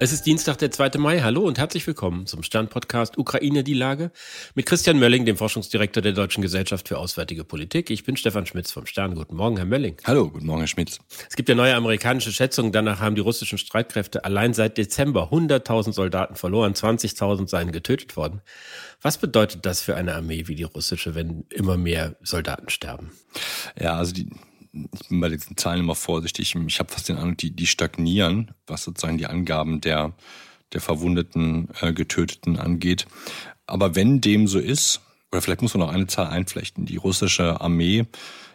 Es ist Dienstag, der 2. Mai. Hallo und herzlich willkommen zum Stern-Podcast Ukraine die Lage mit Christian Mölling, dem Forschungsdirektor der Deutschen Gesellschaft für Auswärtige Politik. Ich bin Stefan Schmitz vom Stern. Guten Morgen, Herr Mölling. Hallo, guten Morgen, Herr Schmitz. Es gibt ja neue amerikanische Schätzungen. Danach haben die russischen Streitkräfte allein seit Dezember 100.000 Soldaten verloren, 20.000 seien getötet worden. Was bedeutet das für eine Armee wie die russische, wenn immer mehr Soldaten sterben? Ja, also die, ich bin bei diesen Zahlen immer vorsichtig. Ich habe fast den Eindruck, die, die stagnieren, was sozusagen die Angaben der, der Verwundeten, äh, Getöteten angeht. Aber wenn dem so ist, oder vielleicht muss man noch eine Zahl einflechten, die russische Armee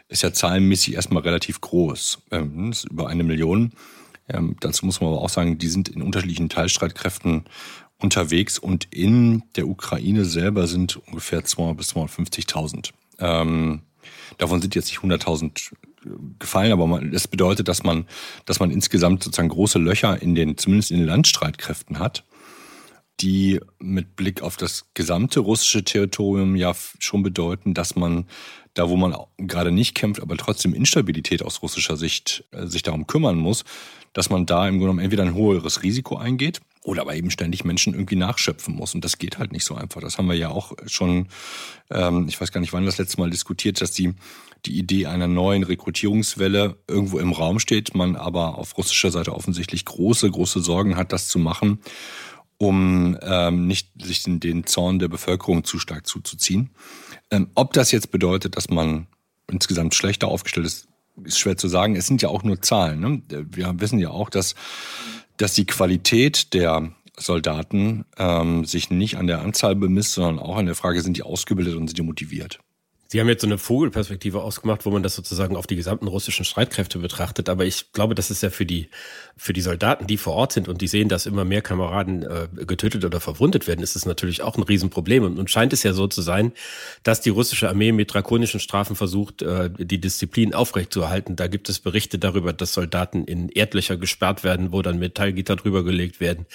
ist ja zahlenmäßig erstmal relativ groß, ähm, ist über eine Million. Ähm, dazu muss man aber auch sagen, die sind in unterschiedlichen Teilstreitkräften unterwegs und in der Ukraine selber sind ungefähr 200 bis 250.000. Ähm, davon sind jetzt nicht 100.000 gefallen, aber man, das bedeutet, dass man, dass man insgesamt sozusagen große Löcher in den, zumindest in den Landstreitkräften hat, die mit Blick auf das gesamte russische Territorium ja schon bedeuten, dass man da, wo man gerade nicht kämpft, aber trotzdem Instabilität aus russischer Sicht äh, sich darum kümmern muss, dass man da im Grunde genommen entweder ein höheres Risiko eingeht oder aber eben ständig Menschen irgendwie nachschöpfen muss. Und das geht halt nicht so einfach. Das haben wir ja auch schon, ähm, ich weiß gar nicht, wann das letzte Mal diskutiert, dass die, die Idee einer neuen Rekrutierungswelle irgendwo im Raum steht, man aber auf russischer Seite offensichtlich große, große Sorgen hat, das zu machen, um ähm, nicht sich in den Zorn der Bevölkerung zu stark zuzuziehen. Ähm, ob das jetzt bedeutet, dass man insgesamt schlechter aufgestellt ist, ist schwer zu sagen. Es sind ja auch nur Zahlen. Ne? Wir wissen ja auch, dass dass die Qualität der Soldaten ähm, sich nicht an der Anzahl bemisst, sondern auch an der Frage, sind die ausgebildet und sind die motiviert. Sie haben jetzt so eine Vogelperspektive ausgemacht, wo man das sozusagen auf die gesamten russischen Streitkräfte betrachtet. Aber ich glaube, das ist ja für die, für die Soldaten, die vor Ort sind und die sehen, dass immer mehr Kameraden äh, getötet oder verwundet werden, ist es natürlich auch ein Riesenproblem. Und, und scheint es ja so zu sein, dass die russische Armee mit drakonischen Strafen versucht, äh, die Disziplin aufrechtzuerhalten. Da gibt es Berichte darüber, dass Soldaten in Erdlöcher gesperrt werden, wo dann Metallgitter drüber gelegt werden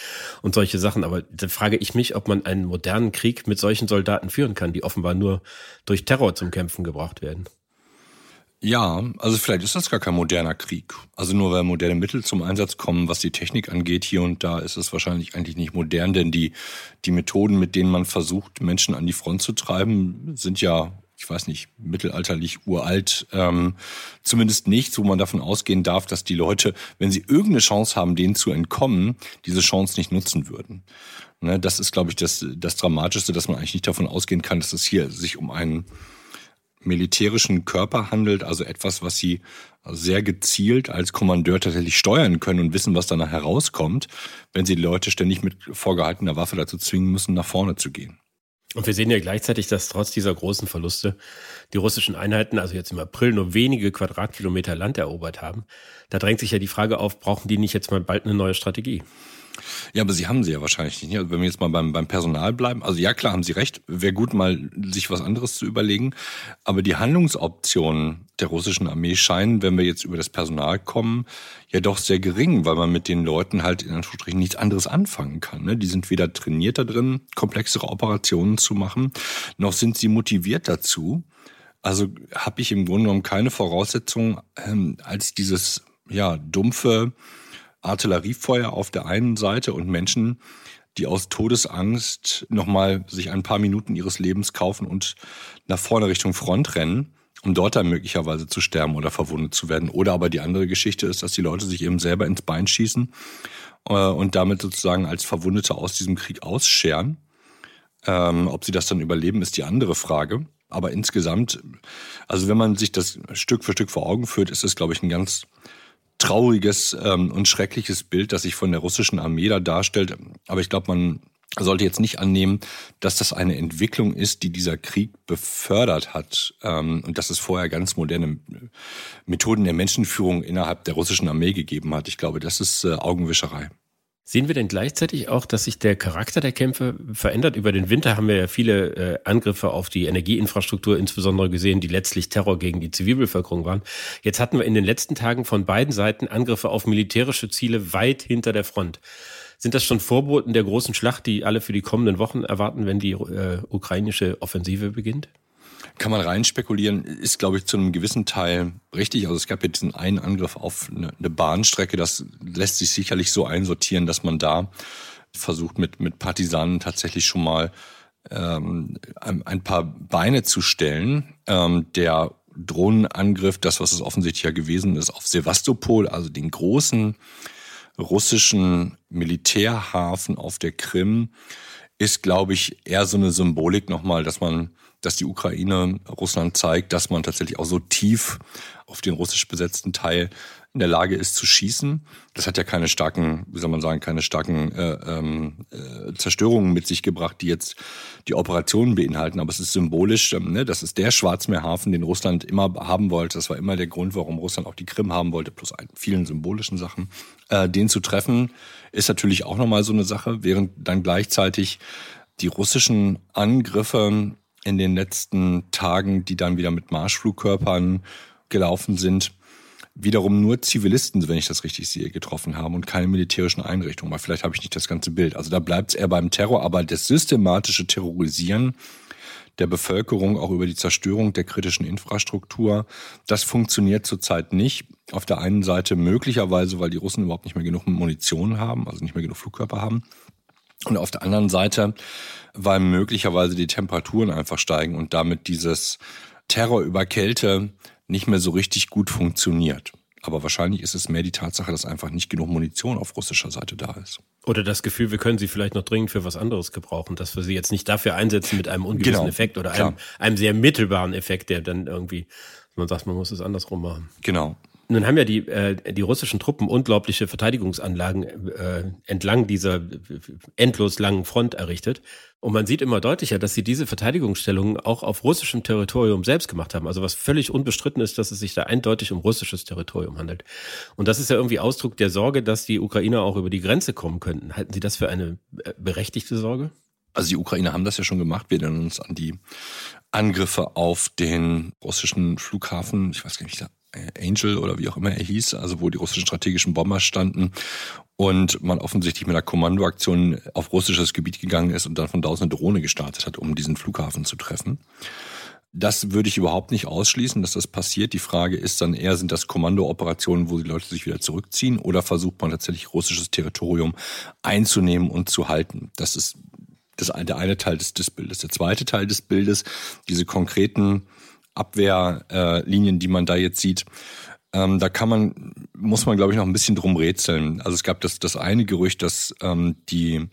und solche Sachen. Aber da frage ich mich, ob man einen modernen Krieg mit solchen Soldaten führen kann, die offenbar nur durch Terror zum Kämpfen gebracht werden. Ja, also vielleicht ist das gar kein moderner Krieg. Also nur weil moderne Mittel zum Einsatz kommen, was die Technik angeht, hier und da ist es wahrscheinlich eigentlich nicht modern, denn die, die Methoden, mit denen man versucht, Menschen an die Front zu treiben, sind ja, ich weiß nicht, mittelalterlich uralt. Ähm, zumindest nichts, wo man davon ausgehen darf, dass die Leute, wenn sie irgendeine Chance haben, denen zu entkommen, diese Chance nicht nutzen würden. Ne, das ist, glaube ich, das, das Dramatischste, dass man eigentlich nicht davon ausgehen kann, dass es hier sich um einen militärischen Körper handelt, also etwas, was sie sehr gezielt als Kommandeur tatsächlich steuern können und wissen, was danach herauskommt, wenn sie Leute ständig mit vorgehaltener Waffe dazu zwingen müssen, nach vorne zu gehen. Und wir sehen ja gleichzeitig, dass trotz dieser großen Verluste die russischen Einheiten, also jetzt im April, nur wenige Quadratkilometer Land erobert haben. Da drängt sich ja die Frage auf, brauchen die nicht jetzt mal bald eine neue Strategie? Ja, aber Sie haben sie ja wahrscheinlich nicht. Also wenn wir jetzt mal beim, beim Personal bleiben, also ja klar haben Sie recht, wäre gut mal sich was anderes zu überlegen. Aber die Handlungsoptionen der russischen Armee scheinen, wenn wir jetzt über das Personal kommen, ja doch sehr gering, weil man mit den Leuten halt in Anführungsstrichen nichts anderes anfangen kann. Ne? Die sind weder trainiert da drin, komplexere Operationen zu machen, noch sind sie motiviert dazu. Also habe ich im Grunde genommen keine Voraussetzung ähm, als dieses ja dumpfe Artilleriefeuer auf der einen Seite und Menschen, die aus Todesangst nochmal sich ein paar Minuten ihres Lebens kaufen und nach vorne Richtung Front rennen, um dort dann möglicherweise zu sterben oder verwundet zu werden. Oder aber die andere Geschichte ist, dass die Leute sich eben selber ins Bein schießen äh, und damit sozusagen als Verwundete aus diesem Krieg ausscheren. Ähm, ob sie das dann überleben, ist die andere Frage. Aber insgesamt, also wenn man sich das Stück für Stück vor Augen führt, ist es, glaube ich, ein ganz trauriges ähm, und schreckliches Bild, das sich von der russischen Armee da darstellt. Aber ich glaube, man sollte jetzt nicht annehmen, dass das eine Entwicklung ist, die dieser Krieg befördert hat ähm, und dass es vorher ganz moderne Methoden der Menschenführung innerhalb der russischen Armee gegeben hat. Ich glaube, das ist äh, Augenwischerei. Sehen wir denn gleichzeitig auch, dass sich der Charakter der Kämpfe verändert? Über den Winter haben wir ja viele äh, Angriffe auf die Energieinfrastruktur insbesondere gesehen, die letztlich Terror gegen die Zivilbevölkerung waren. Jetzt hatten wir in den letzten Tagen von beiden Seiten Angriffe auf militärische Ziele weit hinter der Front. Sind das schon Vorboten der großen Schlacht, die alle für die kommenden Wochen erwarten, wenn die äh, ukrainische Offensive beginnt? Kann man rein spekulieren, ist, glaube ich, zu einem gewissen Teil richtig. Also es gab jetzt diesen einen Angriff auf eine, eine Bahnstrecke, das lässt sich sicherlich so einsortieren, dass man da versucht, mit, mit Partisanen tatsächlich schon mal ähm, ein paar Beine zu stellen. Ähm, der Drohnenangriff, das, was es offensichtlich ja gewesen ist, auf Sevastopol, also den großen russischen Militärhafen auf der Krim, ist, glaube ich, eher so eine Symbolik nochmal, dass man, dass die Ukraine Russland zeigt, dass man tatsächlich auch so tief auf den russisch besetzten Teil in der Lage ist zu schießen. Das hat ja keine starken, wie soll man sagen, keine starken äh, ähm, äh, Zerstörungen mit sich gebracht, die jetzt die Operationen beinhalten. Aber es ist symbolisch, ähm, ne? das ist der Schwarzmeerhafen, den Russland immer haben wollte. Das war immer der Grund, warum Russland auch die Krim haben wollte, plus vielen symbolischen Sachen. Äh, den zu treffen, ist natürlich auch nochmal so eine Sache, während dann gleichzeitig die russischen Angriffe in den letzten Tagen, die dann wieder mit Marschflugkörpern gelaufen sind, wiederum nur Zivilisten, wenn ich das richtig sehe, getroffen haben und keine militärischen Einrichtungen. Weil vielleicht habe ich nicht das ganze Bild. Also da bleibt es eher beim Terror, aber das systematische Terrorisieren der Bevölkerung, auch über die Zerstörung der kritischen Infrastruktur, das funktioniert zurzeit nicht. Auf der einen Seite möglicherweise, weil die Russen überhaupt nicht mehr genug Munition haben, also nicht mehr genug Flugkörper haben. Und auf der anderen Seite, weil möglicherweise die Temperaturen einfach steigen und damit dieses Terror über Kälte nicht mehr so richtig gut funktioniert. Aber wahrscheinlich ist es mehr die Tatsache, dass einfach nicht genug Munition auf russischer Seite da ist. Oder das Gefühl, wir können sie vielleicht noch dringend für was anderes gebrauchen, dass wir sie jetzt nicht dafür einsetzen mit einem ungewissen genau, Effekt oder einem, einem sehr mittelbaren Effekt, der dann irgendwie, man sagt, man muss es andersrum machen. Genau. Nun haben ja die, äh, die russischen Truppen unglaubliche Verteidigungsanlagen äh, entlang dieser endlos langen Front errichtet. Und man sieht immer deutlicher, dass sie diese Verteidigungsstellungen auch auf russischem Territorium selbst gemacht haben. Also was völlig unbestritten ist, dass es sich da eindeutig um russisches Territorium handelt. Und das ist ja irgendwie Ausdruck der Sorge, dass die Ukrainer auch über die Grenze kommen könnten. Halten Sie das für eine äh, berechtigte Sorge? Also die Ukrainer haben das ja schon gemacht. Wir erinnern uns an die Angriffe auf den russischen Flughafen. Ich weiß gar nicht, Angel oder wie auch immer er hieß, also wo die russischen strategischen Bomber standen und man offensichtlich mit einer Kommandoaktion auf russisches Gebiet gegangen ist und dann von da aus eine Drohne gestartet hat, um diesen Flughafen zu treffen. Das würde ich überhaupt nicht ausschließen, dass das passiert. Die Frage ist dann eher, sind das Kommandooperationen, wo die Leute sich wieder zurückziehen oder versucht man tatsächlich russisches Territorium einzunehmen und zu halten? Das ist das, der eine Teil des, des Bildes. Der zweite Teil des Bildes, diese konkreten Abwehrlinien, äh, die man da jetzt sieht, ähm, da kann man, muss man, glaube ich, noch ein bisschen drum rätseln. Also es gab das, das eine Gerücht, dass ähm, die,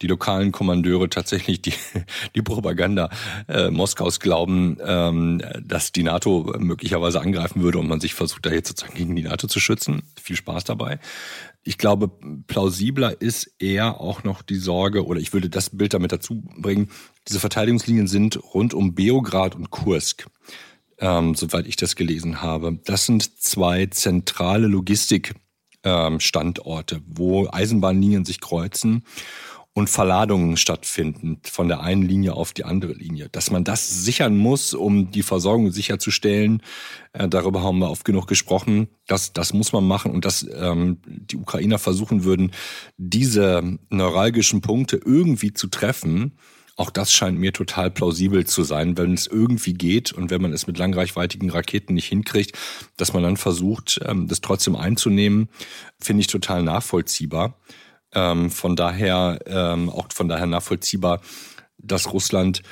die lokalen Kommandeure tatsächlich die, die Propaganda äh, Moskaus glauben, ähm, dass die NATO möglicherweise angreifen würde und man sich versucht, da jetzt sozusagen gegen die NATO zu schützen. Viel Spaß dabei. Ich glaube, plausibler ist eher auch noch die Sorge, oder ich würde das Bild damit dazu bringen, diese Verteidigungslinien sind rund um Beograd und Kursk ähm, soweit ich das gelesen habe. Das sind zwei zentrale Logistikstandorte, ähm, wo Eisenbahnlinien sich kreuzen und Verladungen stattfinden von der einen Linie auf die andere Linie. Dass man das sichern muss, um die Versorgung sicherzustellen, äh, darüber haben wir oft genug gesprochen, das, das muss man machen und dass ähm, die Ukrainer versuchen würden, diese neuralgischen Punkte irgendwie zu treffen, auch das scheint mir total plausibel zu sein, wenn es irgendwie geht und wenn man es mit langreichweitigen Raketen nicht hinkriegt, dass man dann versucht, ähm, das trotzdem einzunehmen, finde ich total nachvollziehbar. Ähm, von daher, ähm, auch von daher nachvollziehbar, dass Russland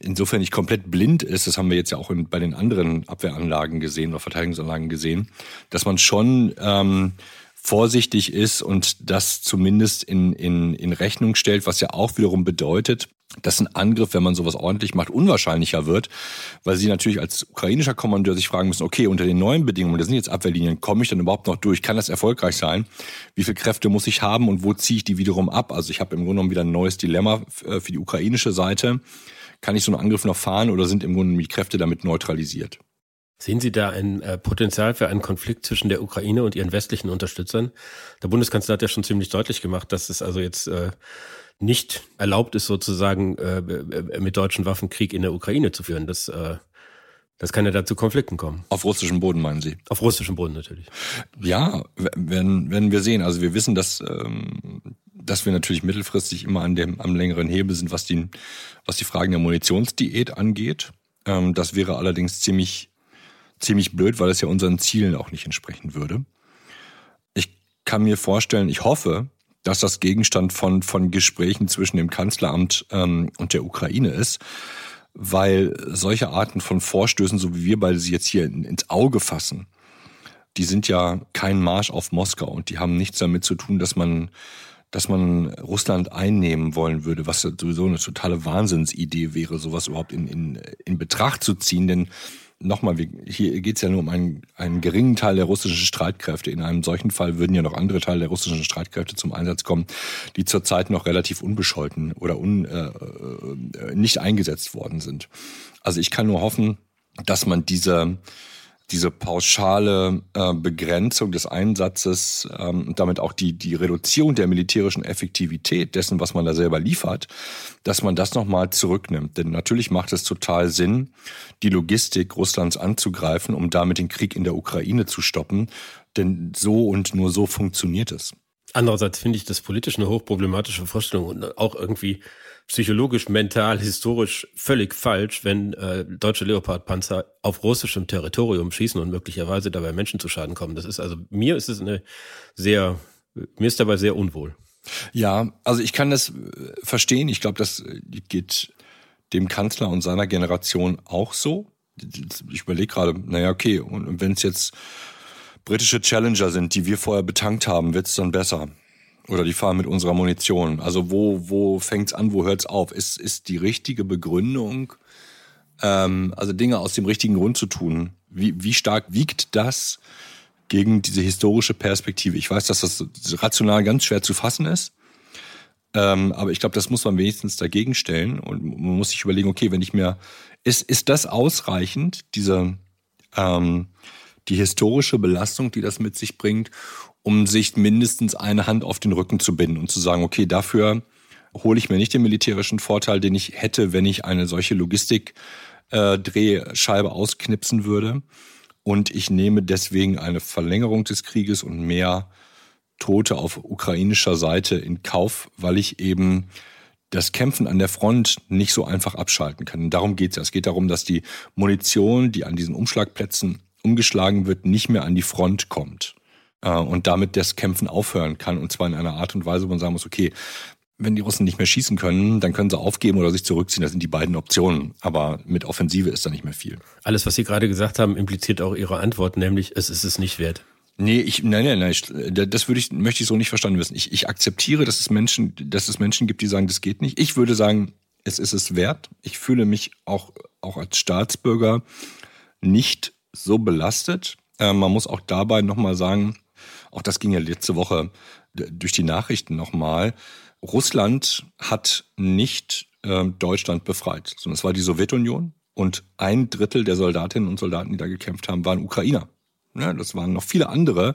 insofern nicht komplett blind ist, das haben wir jetzt ja auch bei den anderen Abwehranlagen gesehen oder Verteidigungsanlagen gesehen, dass man schon vorsichtig ist und das zumindest in, in, in Rechnung stellt, was ja auch wiederum bedeutet, dass ein Angriff, wenn man sowas ordentlich macht, unwahrscheinlicher wird, weil sie natürlich als ukrainischer Kommandeur sich fragen müssen, okay, unter den neuen Bedingungen, das sind jetzt Abwehrlinien, komme ich dann überhaupt noch durch? Kann das erfolgreich sein? Wie viele Kräfte muss ich haben und wo ziehe ich die wiederum ab? Also ich habe im Grunde genommen wieder ein neues Dilemma äh, für die ukrainische Seite. Kann ich so einen Angriff noch fahren oder sind im Grunde die Kräfte damit neutralisiert? Sehen Sie da ein äh, Potenzial für einen Konflikt zwischen der Ukraine und ihren westlichen Unterstützern? Der Bundeskanzler hat ja schon ziemlich deutlich gemacht, dass es also jetzt äh, nicht erlaubt ist, sozusagen äh, äh, mit deutschen Waffen Krieg in der Ukraine zu führen. Das, äh, das kann ja da zu Konflikten kommen. Auf russischem Boden meinen Sie? Auf russischem Boden natürlich. Ja, werden, werden wir sehen. Also wir wissen, dass, ähm, dass wir natürlich mittelfristig immer an dem, am längeren Hebel sind, was die, was die Fragen der Munitionsdiät angeht. Ähm, das wäre allerdings ziemlich, ziemlich blöd, weil es ja unseren Zielen auch nicht entsprechen würde. Ich kann mir vorstellen, ich hoffe, dass das Gegenstand von, von Gesprächen zwischen dem Kanzleramt ähm, und der Ukraine ist, weil solche Arten von Vorstößen, so wie wir beide sie jetzt hier ins Auge fassen, die sind ja kein Marsch auf Moskau und die haben nichts damit zu tun, dass man dass man Russland einnehmen wollen würde, was sowieso eine totale Wahnsinnsidee wäre, sowas überhaupt in, in, in Betracht zu ziehen. Denn nochmal, hier geht es ja nur um einen, einen geringen Teil der russischen Streitkräfte. In einem solchen Fall würden ja noch andere Teile der russischen Streitkräfte zum Einsatz kommen, die zurzeit noch relativ unbescholten oder un, äh, äh, nicht eingesetzt worden sind. Also ich kann nur hoffen, dass man diese diese pauschale äh, Begrenzung des Einsatzes ähm, und damit auch die, die Reduzierung der militärischen Effektivität dessen, was man da selber liefert, dass man das nochmal zurücknimmt. Denn natürlich macht es total Sinn, die Logistik Russlands anzugreifen, um damit den Krieg in der Ukraine zu stoppen. Denn so und nur so funktioniert es. Andererseits finde ich das politisch eine hochproblematische Vorstellung und auch irgendwie psychologisch, mental, historisch völlig falsch, wenn äh, deutsche Leopardpanzer auf russischem Territorium schießen und möglicherweise dabei Menschen zu Schaden kommen. Das ist also, mir ist es eine sehr, mir ist dabei sehr unwohl. Ja, also ich kann das äh, verstehen. Ich glaube, das äh, geht dem Kanzler und seiner Generation auch so. Ich überlege gerade, naja, okay, und wenn es jetzt britische Challenger sind, die wir vorher betankt haben, wird es dann besser. Oder die fahren mit unserer Munition. Also wo, wo fängt's an, wo hört's auf? Ist, ist die richtige Begründung, ähm, also Dinge aus dem richtigen Grund zu tun, wie, wie stark wiegt das gegen diese historische Perspektive? Ich weiß, dass das rational ganz schwer zu fassen ist. Ähm, aber ich glaube, das muss man wenigstens dagegen stellen und man muss sich überlegen, okay, wenn ich mir, ist, ist das ausreichend, diese, ähm, die historische Belastung, die das mit sich bringt, um sich mindestens eine Hand auf den Rücken zu binden und zu sagen, okay, dafür hole ich mir nicht den militärischen Vorteil, den ich hätte, wenn ich eine solche Logistik-Drehscheibe äh, ausknipsen würde. Und ich nehme deswegen eine Verlängerung des Krieges und mehr Tote auf ukrainischer Seite in Kauf, weil ich eben das Kämpfen an der Front nicht so einfach abschalten kann. Und darum geht es ja. Es geht darum, dass die Munition, die an diesen Umschlagplätzen umgeschlagen wird, nicht mehr an die Front kommt äh, und damit das Kämpfen aufhören kann. Und zwar in einer Art und Weise, wo man sagen muss, okay, wenn die Russen nicht mehr schießen können, dann können sie aufgeben oder sich zurückziehen. Das sind die beiden Optionen. Aber mit Offensive ist da nicht mehr viel. Alles, was Sie gerade gesagt haben, impliziert auch Ihre Antwort, nämlich es ist es nicht wert. Nee, ich, nein, nein, nein, ich, das würde ich, möchte ich so nicht verstanden wissen. Ich, ich akzeptiere, dass es Menschen, dass es Menschen gibt, die sagen, das geht nicht. Ich würde sagen, es ist es wert. Ich fühle mich auch, auch als Staatsbürger nicht so belastet. Äh, man muss auch dabei nochmal sagen, auch das ging ja letzte Woche durch die Nachrichten nochmal. Russland hat nicht äh, Deutschland befreit, sondern es war die Sowjetunion und ein Drittel der Soldatinnen und Soldaten, die da gekämpft haben, waren Ukrainer. Ja, das waren noch viele andere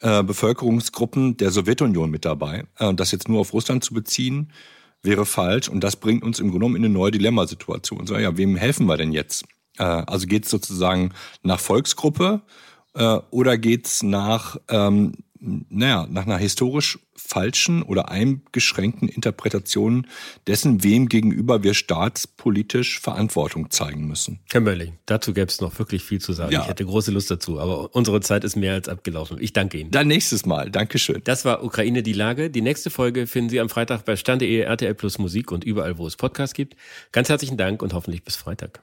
äh, Bevölkerungsgruppen der Sowjetunion mit dabei. Äh, das jetzt nur auf Russland zu beziehen, wäre falsch und das bringt uns im Grunde genommen in eine neue Dilemmasituation. So, ja, wem helfen wir denn jetzt? Äh, also geht es sozusagen nach Volksgruppe äh, oder geht's nach, ähm, naja, nach einer historisch falschen oder eingeschränkten Interpretation dessen, wem gegenüber wir staatspolitisch Verantwortung zeigen müssen? Herr Mölling, dazu gäbe es noch wirklich viel zu sagen. Ja. Ich hätte große Lust dazu, aber unsere Zeit ist mehr als abgelaufen. Ich danke Ihnen. Dann nächstes Mal. Dankeschön. Das war Ukraine die Lage. Die nächste Folge finden Sie am Freitag bei Stande.de, RTL Plus Musik und überall, wo es Podcasts gibt. Ganz herzlichen Dank und hoffentlich bis Freitag.